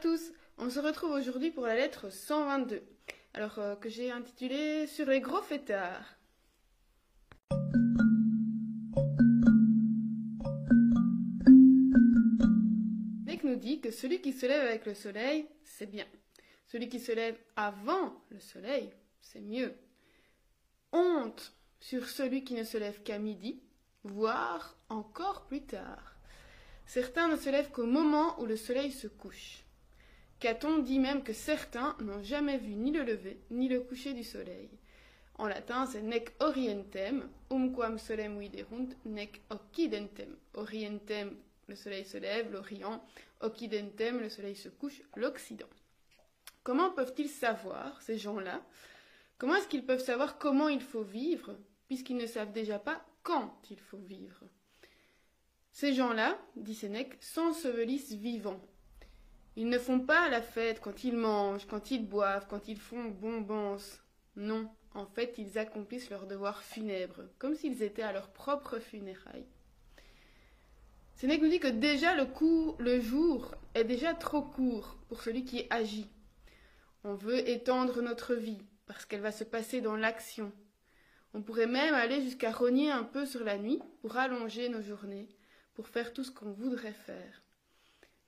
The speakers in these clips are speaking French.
tous, on se retrouve aujourd'hui pour la lettre 122, alors euh, que j'ai intitulé Sur les gros fêtards. Mec nous dit que celui qui se lève avec le soleil, c'est bien. Celui qui se lève avant le soleil, c'est mieux. Honte sur celui qui ne se lève qu'à midi, voire encore plus tard. Certains ne se lèvent qu'au moment où le soleil se couche. Caton dit même que certains n'ont jamais vu ni le lever ni le coucher du soleil. En latin, c'est nec orientem, umquam solem viderunt, nec occidentem. Orientem, le soleil se lève, l'orient, occidentem, le soleil se couche, l'occident. Comment peuvent-ils savoir, ces gens-là? Comment est-ce qu'ils peuvent savoir comment il faut vivre, puisqu'ils ne savent déjà pas quand il faut vivre? Ces gens-là, dit Sénèque, s'ensevelissent vivants. Ils ne font pas la fête quand ils mangent, quand ils boivent, quand ils font bonbons. Non, en fait, ils accomplissent leur devoir funèbre, comme s'ils étaient à leur propre funérailles. Sénèque nous dit que déjà le, le jour est déjà trop court pour celui qui agit. On veut étendre notre vie, parce qu'elle va se passer dans l'action. On pourrait même aller jusqu'à rogner un peu sur la nuit pour allonger nos journées, pour faire tout ce qu'on voudrait faire.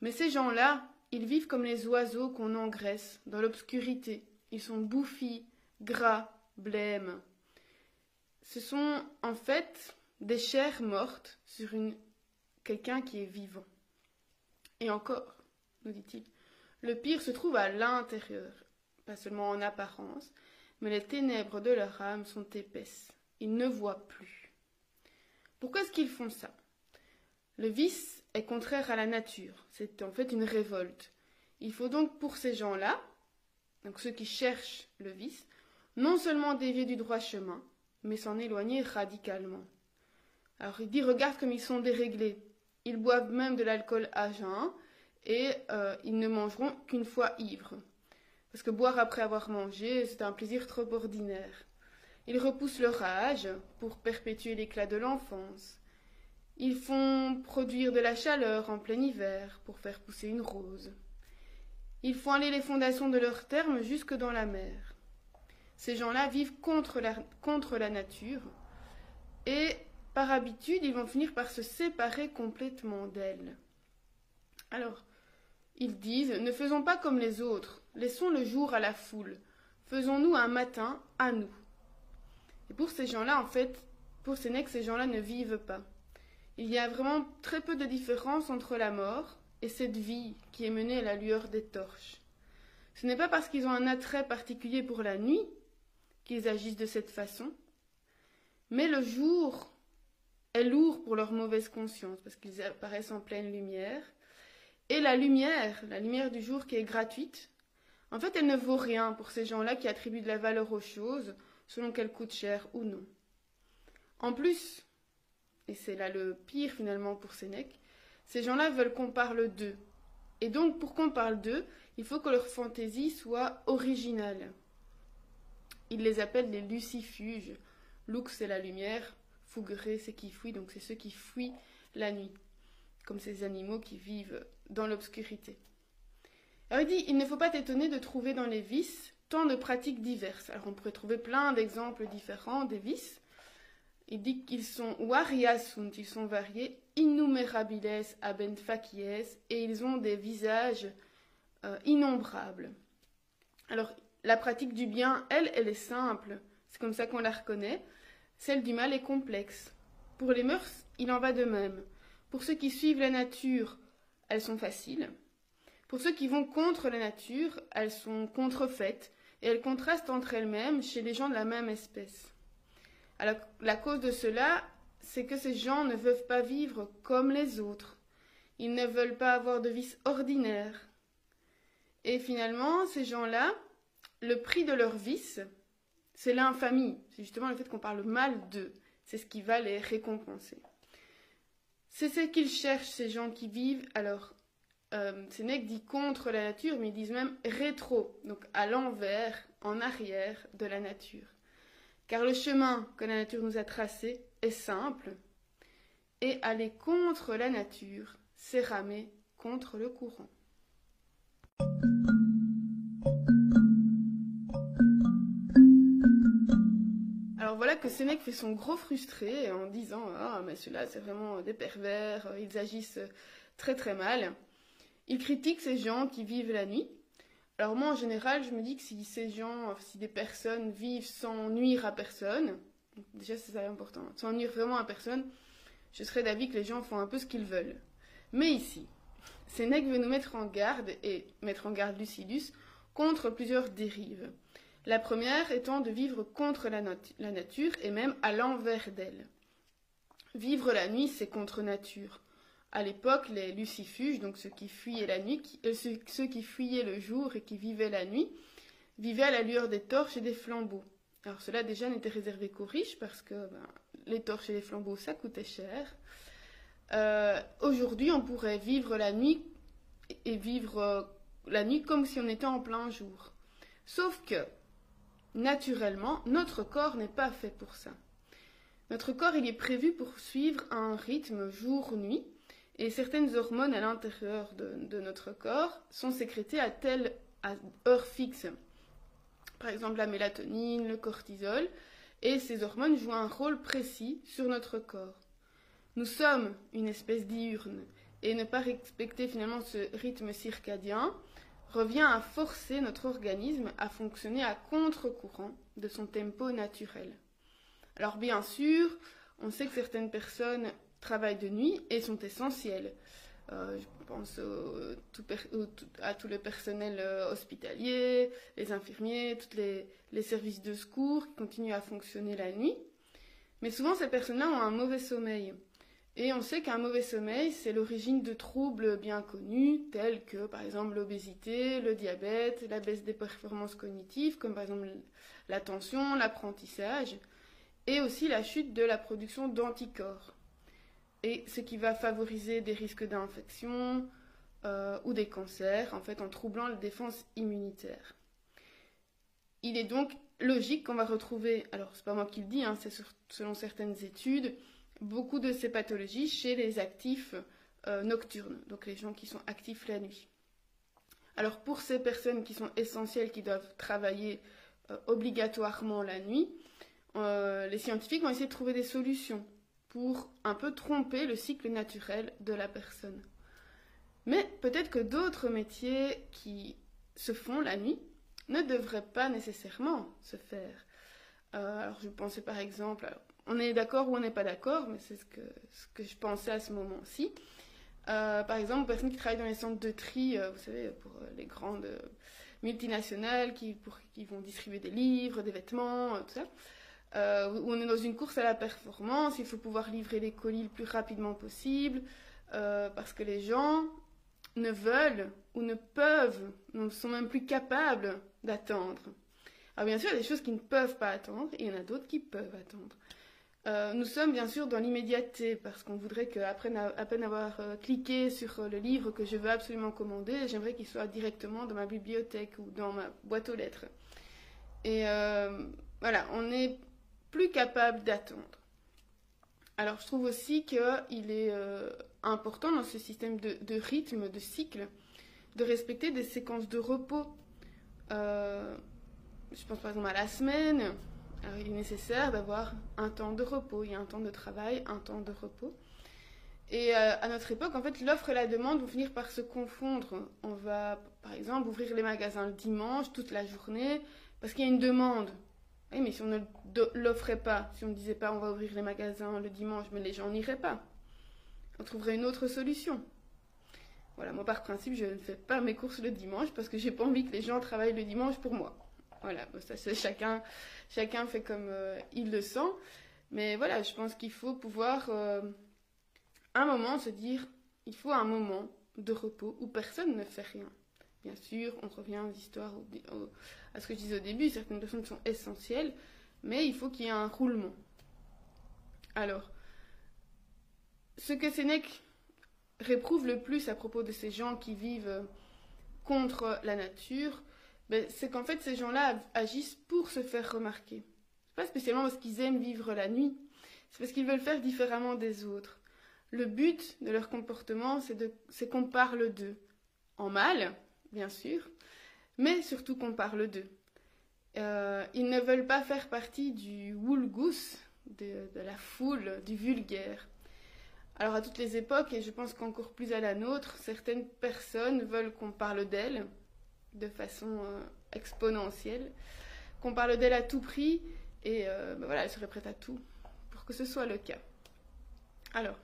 Mais ces gens-là, ils vivent comme les oiseaux qu'on engraisse, dans l'obscurité. Ils sont bouffis, gras, blêmes. Ce sont en fait des chairs mortes sur quelqu'un qui est vivant. Et encore, nous dit-il, le pire se trouve à l'intérieur, pas seulement en apparence, mais les ténèbres de leur âme sont épaisses. Ils ne voient plus. Pourquoi est-ce qu'ils font ça? Le vice est contraire à la nature, c'est en fait une révolte. Il faut donc pour ces gens-là, donc ceux qui cherchent le vice, non seulement dévier du droit chemin, mais s'en éloigner radicalement. Alors il dit regarde comme ils sont déréglés. Ils boivent même de l'alcool à jeun et euh, ils ne mangeront qu'une fois ivres. Parce que boire après avoir mangé, c'est un plaisir trop ordinaire. Ils repoussent leur âge pour perpétuer l'éclat de l'enfance. Ils font produire de la chaleur en plein hiver pour faire pousser une rose. Ils font aller les fondations de leurs termes jusque dans la mer. Ces gens-là vivent contre la, nature et par habitude, ils vont finir par se séparer complètement d'elle. Alors, ils disent Ne faisons pas comme les autres, laissons le jour à la foule, faisons-nous un matin à nous. Et pour ces gens-là, en fait, pour Sénèque, ces gens-là ne vivent pas. Il y a vraiment très peu de différence entre la mort et cette vie qui est menée à la lueur des torches. Ce n'est pas parce qu'ils ont un attrait particulier pour la nuit qu'ils agissent de cette façon, mais le jour est lourd pour leur mauvaise conscience parce qu'ils apparaissent en pleine lumière. Et la lumière, la lumière du jour qui est gratuite, en fait, elle ne vaut rien pour ces gens-là qui attribuent de la valeur aux choses selon qu'elles coûtent cher ou non. En plus, et c'est là le pire finalement pour Sénèque, ces gens-là veulent qu'on parle d'eux. Et donc pour qu'on parle d'eux, il faut que leur fantaisie soit originale. Ils les appellent les lucifuges. Lux c'est la lumière, fugere c'est qui fuit, donc c'est ceux qui fuient la nuit, comme ces animaux qui vivent dans l'obscurité. Alors il dit, il ne faut pas t'étonner de trouver dans les vices tant de pratiques diverses. Alors on pourrait trouver plein d'exemples différents des vices, il dit qu'ils sont ils sont variés, innumerabiles abent facies, et ils ont des visages euh, innombrables. Alors, la pratique du bien, elle, elle est simple, c'est comme ça qu'on la reconnaît. Celle du mal est complexe. Pour les mœurs, il en va de même. Pour ceux qui suivent la nature, elles sont faciles. Pour ceux qui vont contre la nature, elles sont contrefaites, et elles contrastent entre elles-mêmes chez les gens de la même espèce. Alors, la cause de cela, c'est que ces gens ne veulent pas vivre comme les autres. Ils ne veulent pas avoir de vices ordinaires. Et finalement, ces gens-là, le prix de leur vice, c'est l'infamie. C'est justement le fait qu'on parle mal d'eux. C'est ce qui va les récompenser. C'est ce qu'ils cherchent, ces gens qui vivent. Alors, euh, Sénèque dit contre la nature, mais ils disent même rétro, donc à l'envers, en arrière de la nature car le chemin que la nature nous a tracé est simple, et aller contre la nature, c'est ramer contre le courant. Alors voilà que Sénèque fait son gros frustré en disant Ah, mais ceux-là, c'est vraiment des pervers, ils agissent très très mal. Il critique ces gens qui vivent la nuit. Alors moi, en général, je me dis que si ces gens, si des personnes vivent sans nuire à personne, déjà c'est ça important, sans nuire vraiment à personne, je serais d'avis que les gens font un peu ce qu'ils veulent. Mais ici, Sénèque veut nous mettre en garde, et mettre en garde Lucidus, contre plusieurs dérives. La première étant de vivre contre la, la nature et même à l'envers d'elle. Vivre la nuit, c'est contre nature. À l'époque, les lucifuges, donc ceux qui fuyaient la nuit, euh, ceux, ceux, qui fuyaient le jour et qui vivaient la nuit, vivaient à la lueur des torches et des flambeaux. Alors cela déjà n'était réservé qu'aux riches parce que ben, les torches et les flambeaux, ça coûtait cher. Euh, Aujourd'hui, on pourrait vivre la nuit et vivre euh, la nuit comme si on était en plein jour. Sauf que, naturellement, notre corps n'est pas fait pour ça. Notre corps, il est prévu pour suivre un rythme jour-nuit, et certaines hormones à l'intérieur de, notre corps sont sécrétées à telle heure fixe. Par exemple, la mélatonine, le cortisol, et ces hormones jouent un rôle précis sur notre corps. Nous sommes une espèce diurne, et ne pas respecter finalement ce rythme circadien revient à forcer notre organisme à fonctionner à contre-courant de son tempo naturel. Alors bien sûr, on sait que certaines personnes travaillent de nuit et sont essentielles. Euh, je pense à tout le personnel euh, hospitalier, les infirmiers, tous les, services de secours qui continuent à fonctionner la nuit. Mais souvent, ces personnes-là ont un mauvais sommeil. Et on sait qu'un mauvais sommeil, c'est l'origine de troubles bien connus, tels que par exemple l'obésité, le diabète, la baisse des performances cognitives, comme par exemple l'attention, l'apprentissage, et aussi la chute de la production d'anticorps. Et ce qui va favoriser des risques d'infection euh, ou des cancers, en fait, en troublant la défense immunitaire. Il est donc logique qu'on va retrouver, alors c'est pas moi qui le dis, hein, c'est selon certaines études, beaucoup de ces pathologies chez les actifs euh, nocturnes, donc les gens qui sont actifs la nuit. Alors pour ces personnes qui sont essentielles, qui doivent travailler euh, obligatoirement la nuit, les scientifiques vont essayer de trouver des solutions pour un peu tromper le cycle naturel de la personne. Mais peut-être que d'autres métiers qui se font la nuit ne devraient pas nécessairement se faire. alors je pensais par exemple, on est d'accord ou on n'est pas d'accord, mais c'est ce que, je pensais à ce moment-ci. Euh, par exemple, personnes qui travaillent dans les centres de tri, euh, vous savez, pour euh, les grandes multinationales qui, qui vont distribuer des livres, des vêtements, tout ça. Où on est dans une course à la performance, il faut pouvoir livrer les colis le plus rapidement possible, parce que les gens ne veulent ou ne peuvent, ne sont même plus capables d'attendre. Alors bien sûr, il y a des choses qui ne peuvent pas attendre, et il y en a d'autres qui peuvent attendre. Euh, nous sommes bien sûr dans l'immédiateté parce qu'on voudrait qu'après à peine avoir euh, cliqué sur euh, le livre que je veux absolument commander, j'aimerais qu'il soit directement dans ma bibliothèque ou dans ma boîte aux lettres. Et euh, voilà, on n'est plus capable d'attendre. Alors je trouve aussi qu'il est euh, important dans ce système de, rythme, de cycle, de respecter des séquences de repos. je pense par exemple à la semaine, il est nécessaire d'avoir un temps de repos. Il y a un temps de travail, un temps de repos. Et euh, à notre époque, en fait, l'offre et la demande vont finir par se confondre. On va, par exemple, ouvrir les magasins le dimanche, toute la journée, parce qu'il y a une demande. Oui, mais si on ne l'offrait pas, si on ne disait pas on va ouvrir les magasins le dimanche, mais les gens n'iraient pas. On trouverait une autre solution. Voilà, moi par principe, je ne fais pas mes courses le dimanche parce que j'ai pas envie que les gens travaillent le dimanche pour moi. Voilà, ça c'est chacun, chacun fait comme euh, il le sent. Mais voilà, je pense qu'il faut pouvoir euh, un moment se dire, il faut un moment de repos où personne ne fait rien. Bien sûr, on revient aux histoires, à ce que je disais au début, certaines personnes sont essentielles, mais il faut qu'il y ait un roulement. Alors, ce que Sénèque réprouve le plus à propos de ces gens qui vivent contre la nature, ben, c'est qu'en fait ces gens-là agissent pour se faire remarquer. Pas spécialement parce qu'ils aiment vivre la nuit, c'est parce qu'ils veulent faire différemment des autres. Le but de leur comportement, c'est qu'on parle d'eux. En mal, bien sûr, mais surtout qu'on parle d'eux. Euh, ils ne veulent pas faire partie du woolgoose, de, de la foule, du vulgaire. Alors à toutes les époques, et je pense qu'encore plus à la nôtre, certaines personnes veulent qu'on parle d'elles de façon euh, exponentielle, qu'on parle d'elles à tout prix, et euh, ben voilà, elles seraient prêtes à tout pour que ce soit le cas. Alors,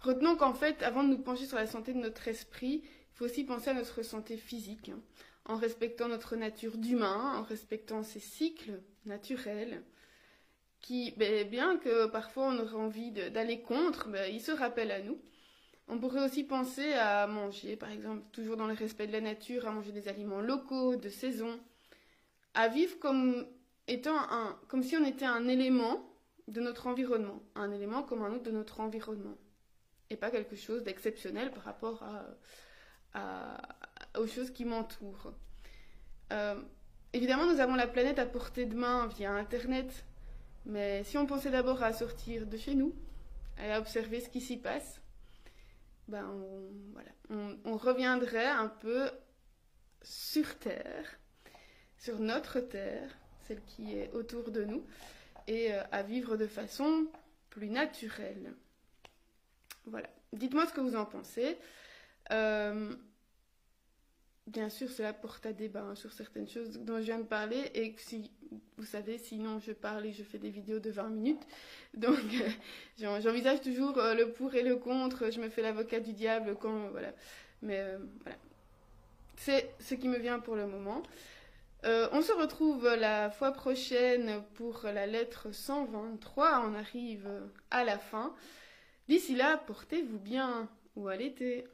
retenons qu'en fait, avant de nous pencher sur la santé de notre esprit, faut aussi penser à notre santé physique, hein, en respectant notre nature d'humain, en respectant ses cycles naturels, qui, ben, bien que parfois on aurait envie d'aller contre, ben, ils se rappellent à nous. On pourrait aussi penser à manger, par exemple, toujours dans le respect de la nature, à manger des aliments locaux, de saison, à vivre comme étant un, comme si on était un élément de notre environnement, un élément comme un autre de notre environnement, et pas quelque chose d'exceptionnel par rapport à, aux choses qui m'entourent. Euh, évidemment, nous avons la planète à portée de main via Internet, mais si on pensait d'abord à sortir de chez nous, à observer ce qui s'y passe, ben on, voilà, on, reviendrait un peu sur Terre, sur notre Terre, celle qui est autour de nous, et euh, à vivre de façon plus naturelle. Voilà. Dites-moi ce que vous en pensez. Euh, bien sûr, cela porte à débat hein, sur certaines choses dont je viens de parler. Et si vous savez, sinon je parle et je fais des vidéos de 20 minutes. Donc euh, j'envisage toujours euh, le pour et le contre. Je me fais l'avocat du diable quand. Voilà. Mais voilà. C'est ce qui me vient pour le moment. On se retrouve la fois prochaine pour la lettre 123. On arrive à la fin. D'ici là, portez-vous bien ou à l'été.